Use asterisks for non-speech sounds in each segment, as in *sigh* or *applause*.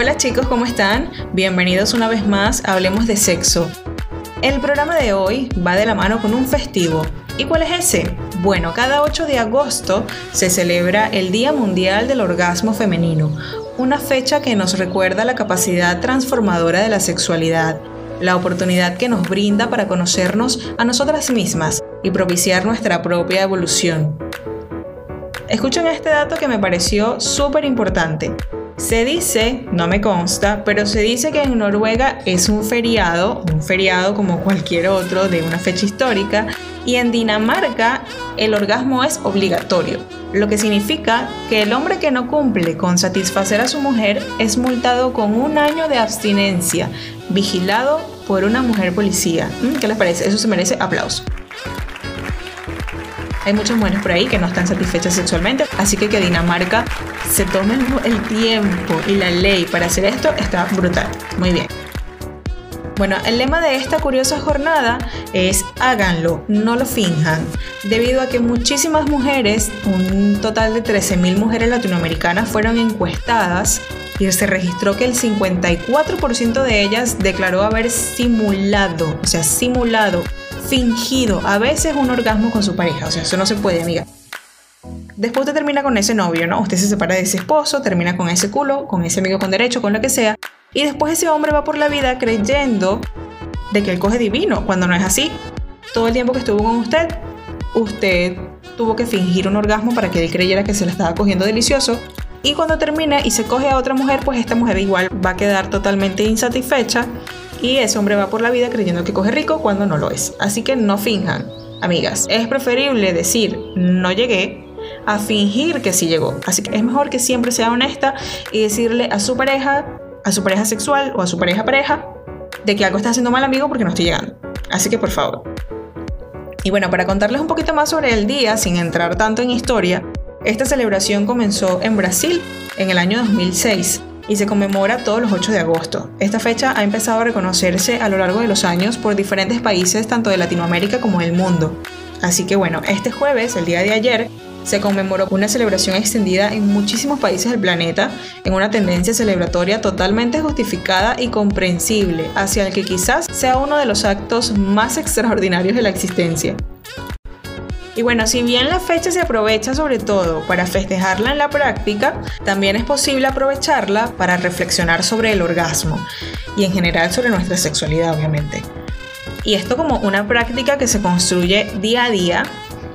Hola chicos, ¿cómo están? Bienvenidos una vez más a Hablemos de Sexo. El programa de hoy va de la mano con un festivo. ¿Y cuál es ese? Bueno, cada 8 de agosto se celebra el Día Mundial del Orgasmo Femenino, una fecha que nos recuerda la capacidad transformadora de la sexualidad, la oportunidad que nos brinda para conocernos a nosotras mismas y propiciar nuestra propia evolución. Escuchen este dato que me pareció súper importante. Se dice, no me consta, pero se dice que en Noruega es un feriado, un feriado como cualquier otro de una fecha histórica, y en Dinamarca el orgasmo es obligatorio, lo que significa que el hombre que no cumple con satisfacer a su mujer es multado con un año de abstinencia, vigilado por una mujer policía. Mm, ¿Qué les parece? Eso se merece aplauso. Hay muchas mujeres por ahí que no están satisfechas sexualmente, así que que Dinamarca se tome el tiempo y la ley para hacer esto está brutal. Muy bien. Bueno, el lema de esta curiosa jornada es háganlo, no lo finjan, debido a que muchísimas mujeres, un total de 13.000 mujeres latinoamericanas fueron encuestadas y se registró que el 54% de ellas declaró haber simulado, o sea, simulado fingido a veces un orgasmo con su pareja. O sea, eso no se puede, amiga. Después usted termina con ese novio, ¿no? Usted se separa de ese esposo, termina con ese culo, con ese amigo con derecho, con lo que sea. Y después ese hombre va por la vida creyendo de que él coge divino, cuando no es así. Todo el tiempo que estuvo con usted, usted tuvo que fingir un orgasmo para que él creyera que se le estaba cogiendo delicioso. Y cuando termina y se coge a otra mujer, pues esta mujer igual va a quedar totalmente insatisfecha y ese hombre va por la vida creyendo que coge rico cuando no lo es. Así que no finjan, amigas. Es preferible decir no llegué a fingir que sí llegó. Así que es mejor que siempre sea honesta y decirle a su pareja, a su pareja sexual o a su pareja pareja, de que algo está haciendo mal amigo porque no estoy llegando. Así que por favor. Y bueno, para contarles un poquito más sobre el día, sin entrar tanto en historia, esta celebración comenzó en Brasil en el año 2006 y se conmemora todos los 8 de agosto. Esta fecha ha empezado a reconocerse a lo largo de los años por diferentes países tanto de Latinoamérica como del mundo. Así que bueno, este jueves, el día de ayer, se conmemoró una celebración extendida en muchísimos países del planeta, en una tendencia celebratoria totalmente justificada y comprensible, hacia el que quizás sea uno de los actos más *laughs* extraordinarios de la existencia. Y bueno, si bien la fecha se aprovecha sobre todo para festejarla en la práctica, también es posible aprovecharla para reflexionar sobre el orgasmo y en general sobre nuestra sexualidad, obviamente. Y esto como una práctica que se construye día a día,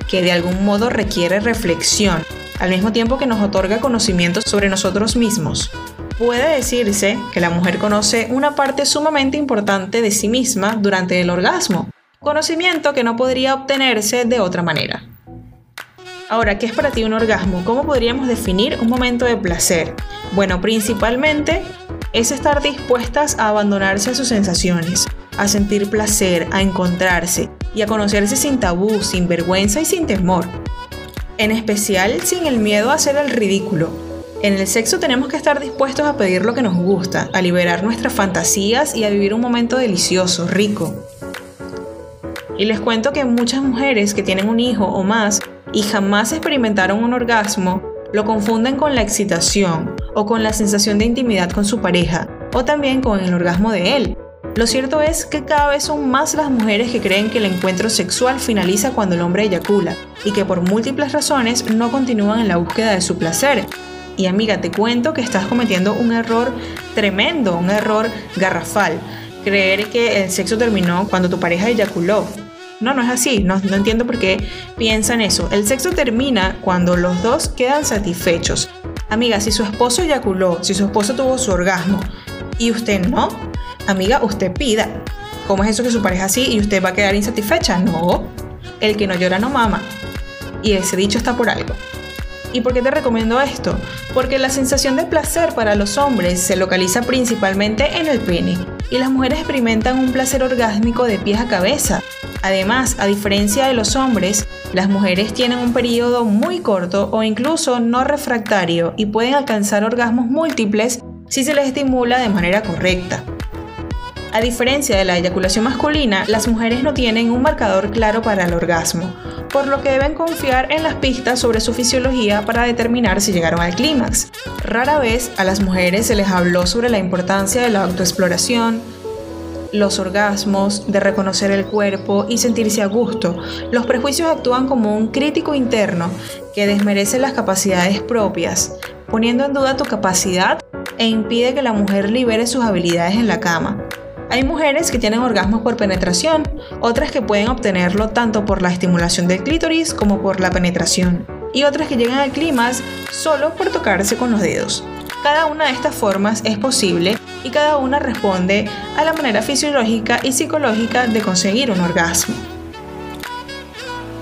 que de algún modo requiere reflexión, al mismo tiempo que nos otorga conocimientos sobre nosotros mismos. Puede decirse que la mujer conoce una parte sumamente importante de sí misma durante el orgasmo, conocimiento que no podría obtenerse de otra manera. Ahora, ¿qué es para ti un orgasmo? ¿Cómo podríamos definir un momento de placer? Bueno, principalmente es estar dispuestas a abandonarse a sus sensaciones, a sentir placer, a encontrarse y a conocerse sin tabú, sin vergüenza y sin temor. En especial sin el miedo a hacer el ridículo. En el sexo tenemos que estar dispuestos a pedir lo que nos gusta, a liberar nuestras fantasías y a vivir un momento delicioso, rico. Y les cuento que muchas mujeres que tienen un hijo o más y jamás experimentaron un orgasmo, lo confunden con la excitación o con la sensación de intimidad con su pareja o también con el orgasmo de él. Lo cierto es que cada vez son más las mujeres que creen que el encuentro sexual finaliza cuando el hombre eyacula y que por múltiples razones no continúan en la búsqueda de su placer. Y amiga, te cuento que estás cometiendo un error tremendo, un error garrafal. Creer que el sexo terminó cuando tu pareja eyaculó. No, no es así. No, entiendo por qué piensan eso. El sexo termina cuando los dos quedan satisfechos. Amiga, si su esposo eyaculó, si su esposo tuvo su orgasmo y usted no, amiga, usted pida. ¿Cómo es eso que su pareja así y usted va a quedar insatisfecha? No. El que no llora no mama. Y ese dicho está por algo. ¿Y por qué te recomiendo esto? Porque la sensación de placer para los hombres se localiza principalmente en el pene y las mujeres experimentan un placer orgásmico de pies a cabeza. Además, a diferencia de los hombres, las mujeres tienen un periodo muy corto o incluso no refractario y pueden alcanzar orgasmos múltiples si se les estimula de manera correcta. A diferencia de la eyaculación masculina, las mujeres no tienen un marcador claro para el orgasmo, por lo que deben confiar en las pistas sobre su fisiología para determinar si llegaron al clímax. Rara vez a las mujeres se les habló sobre la importancia de la autoexploración, los orgasmos, de reconocer el cuerpo y sentirse a gusto. Los prejuicios actúan como un crítico interno que desmerece las capacidades propias, poniendo en duda tu capacidad e impide que la mujer libere sus habilidades en la cama. Hay mujeres que tienen orgasmos por penetración, otras que pueden obtenerlo tanto por la estimulación del clítoris como por la penetración, y otras que llegan al clímax solo por tocarse con los dedos. Cada una de estas formas es posible y cada una responde a la manera fisiológica y psicológica de conseguir un orgasmo.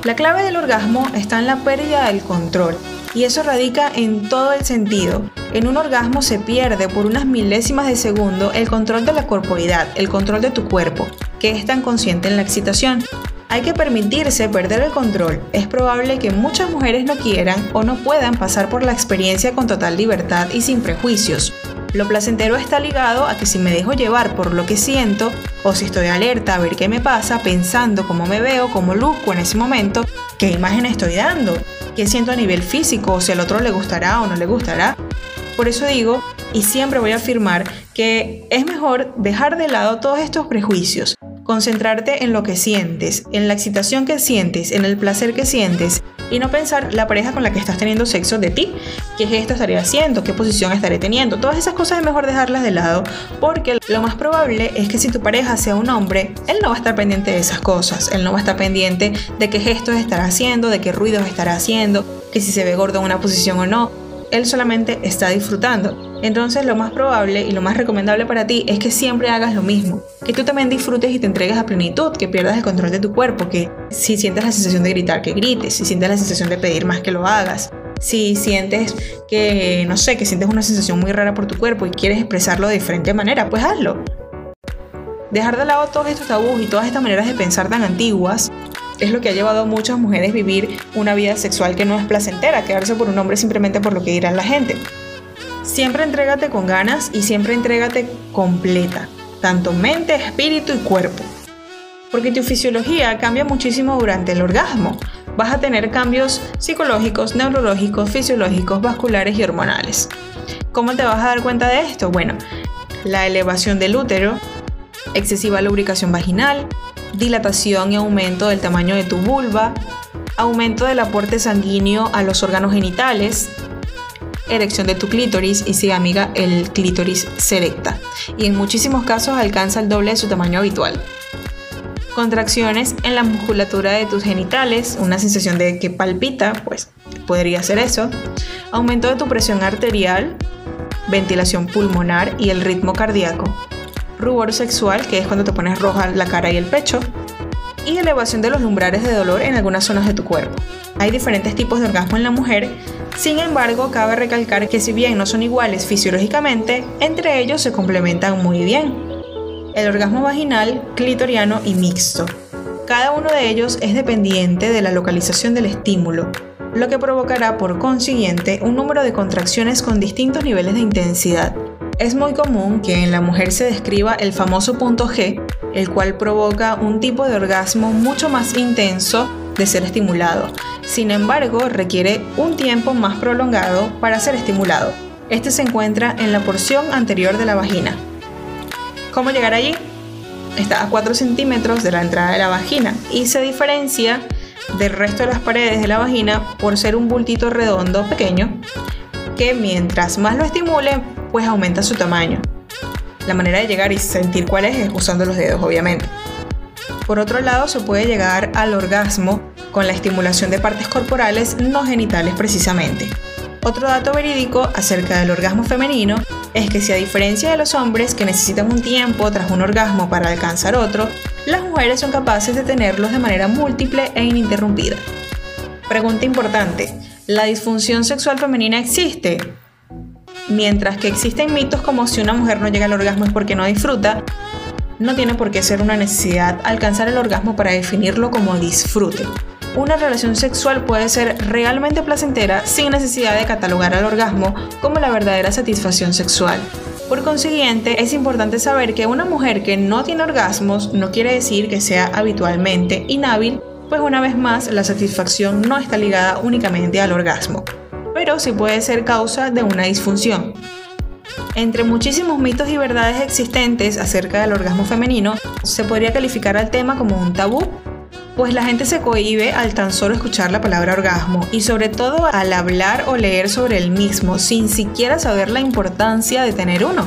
La clave del orgasmo está en la pérdida del control, y eso radica en todo el sentido. En un orgasmo se pierde por unas milésimas de segundo el control de la corporidad, el control de tu cuerpo, que es tan consciente en la excitación. Hay que permitirse perder el control. Es probable que muchas mujeres no quieran o no puedan pasar por la experiencia con total libertad y sin prejuicios. Lo placentero está ligado a que si me dejo llevar por lo que siento, o si estoy alerta a ver qué me pasa, pensando cómo me veo, cómo luzco en ese momento, qué imagen estoy dando, qué siento a nivel físico, si al otro le gustará o no le gustará. Por eso digo, y siempre voy a afirmar, que es mejor dejar de lado todos estos prejuicios, concentrarte en lo que sientes, en la excitación que sientes, en el placer que sientes y no pensar la pareja con la que estás teniendo sexo de ti, qué gesto estaré haciendo, qué posición estaré teniendo. Todas esas cosas es mejor dejarlas de lado porque lo más probable es que si tu pareja sea un hombre, él no va a estar pendiente de esas cosas, él no va a estar pendiente de qué gestos estará haciendo, de qué ruidos estará haciendo, que si se ve gordo en una posición o no él solamente está disfrutando. Entonces lo más probable y lo más recomendable para ti es que siempre hagas lo mismo, que tú también disfrutes y te entregues a plenitud, que pierdas el control de tu cuerpo, que si sientes la sensación de gritar, que grites, si sientes la sensación de pedir más, que lo hagas. Si sientes que, no sé, que sientes una sensación muy rara por tu cuerpo y quieres expresarlo de diferente manera, pues hazlo. Dejar de lado todos estos tabús y todas estas maneras de pensar tan antiguas es lo que ha llevado a muchas mujeres vivir una vida sexual que no es placentera, quedarse por un hombre simplemente por lo que dirán la gente. Siempre entrégate con ganas y siempre entrégate completa, tanto mente, espíritu y cuerpo. Porque tu fisiología cambia muchísimo durante el orgasmo. Vas a tener cambios psicológicos, neurológicos, fisiológicos, vasculares y hormonales. ¿Cómo te vas a dar cuenta de esto? Bueno, la elevación del útero, excesiva lubricación vaginal, dilatación y aumento del tamaño de tu vulva, aumento del aporte sanguíneo a los órganos genitales, erección de tu clítoris y si amiga el clítoris se erecta y en muchísimos casos alcanza el doble de su tamaño habitual. Contracciones en la musculatura de tus genitales, una sensación de que palpita, pues podría ser eso. Aumento de tu presión arterial, ventilación pulmonar y el ritmo cardíaco rubor sexual, que es cuando te pones roja la cara y el pecho, y elevación de los umbrales de dolor en algunas zonas de tu cuerpo. Hay diferentes tipos de orgasmo en la mujer, sin embargo, cabe recalcar que si bien no son iguales fisiológicamente, entre ellos se complementan muy bien. El orgasmo vaginal, clitoriano y mixto. Cada uno de ellos es dependiente de la localización del estímulo, lo que provocará por consiguiente un número de contracciones con distintos niveles de intensidad. Es muy común que en la mujer se describa el famoso punto G, el cual provoca un tipo de orgasmo mucho más intenso de ser estimulado. Sin embargo, requiere un tiempo más prolongado para ser estimulado. Este se encuentra en la porción anterior de la vagina. ¿Cómo llegar allí? Está a 4 centímetros de la entrada de la vagina y se diferencia del resto de las paredes de la vagina por ser un bultito redondo pequeño que mientras más lo estimule, pues aumenta su tamaño. La manera de llegar y sentir cuál es es usando los dedos, obviamente. Por otro lado, se puede llegar al orgasmo con la estimulación de partes corporales no genitales precisamente. Otro dato verídico acerca del orgasmo femenino es que si a diferencia de los hombres que necesitan un tiempo tras un orgasmo para alcanzar otro, las mujeres son capaces de tenerlos de manera múltiple e ininterrumpida. Pregunta importante, ¿la disfunción sexual femenina existe? Mientras que existen mitos como si una mujer no llega al orgasmo es porque no disfruta, no tiene por qué ser una necesidad alcanzar el orgasmo para definirlo como disfrute. Una relación sexual puede ser realmente placentera sin necesidad de catalogar al orgasmo como la verdadera satisfacción sexual. Por consiguiente, es importante saber que una mujer que no tiene orgasmos no quiere decir que sea habitualmente inhábil, pues una vez más la satisfacción no está ligada únicamente al orgasmo, pero sí puede ser causa de una disfunción. Entre muchísimos mitos y verdades existentes acerca del orgasmo femenino, se podría calificar al tema como un tabú, pues la gente se cohíbe al tan solo escuchar la palabra orgasmo y sobre todo al hablar o leer sobre el mismo sin siquiera saber la importancia de tener uno.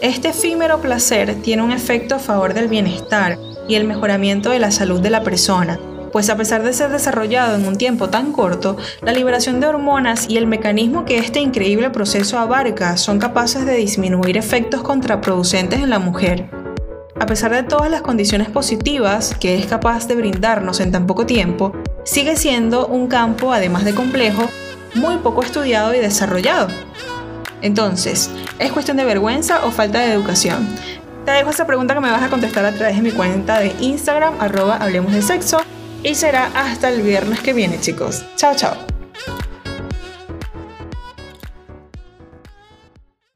Este efímero placer tiene un efecto a favor del bienestar y el mejoramiento de la salud de la persona, pues a pesar de ser desarrollado en un tiempo tan corto, la liberación de hormonas y el mecanismo que este increíble proceso abarca son capaces de disminuir efectos contraproducentes en la mujer. A pesar de todas las condiciones positivas que es capaz de brindarnos en tan poco tiempo, sigue siendo un campo, además de complejo, muy poco estudiado y desarrollado. Entonces, ¿es cuestión de vergüenza o falta de educación? Te dejo esa pregunta que me vas a contestar a través de mi cuenta de Instagram, arroba hablemos de sexo y será hasta el viernes que viene, chicos. Chao, chao.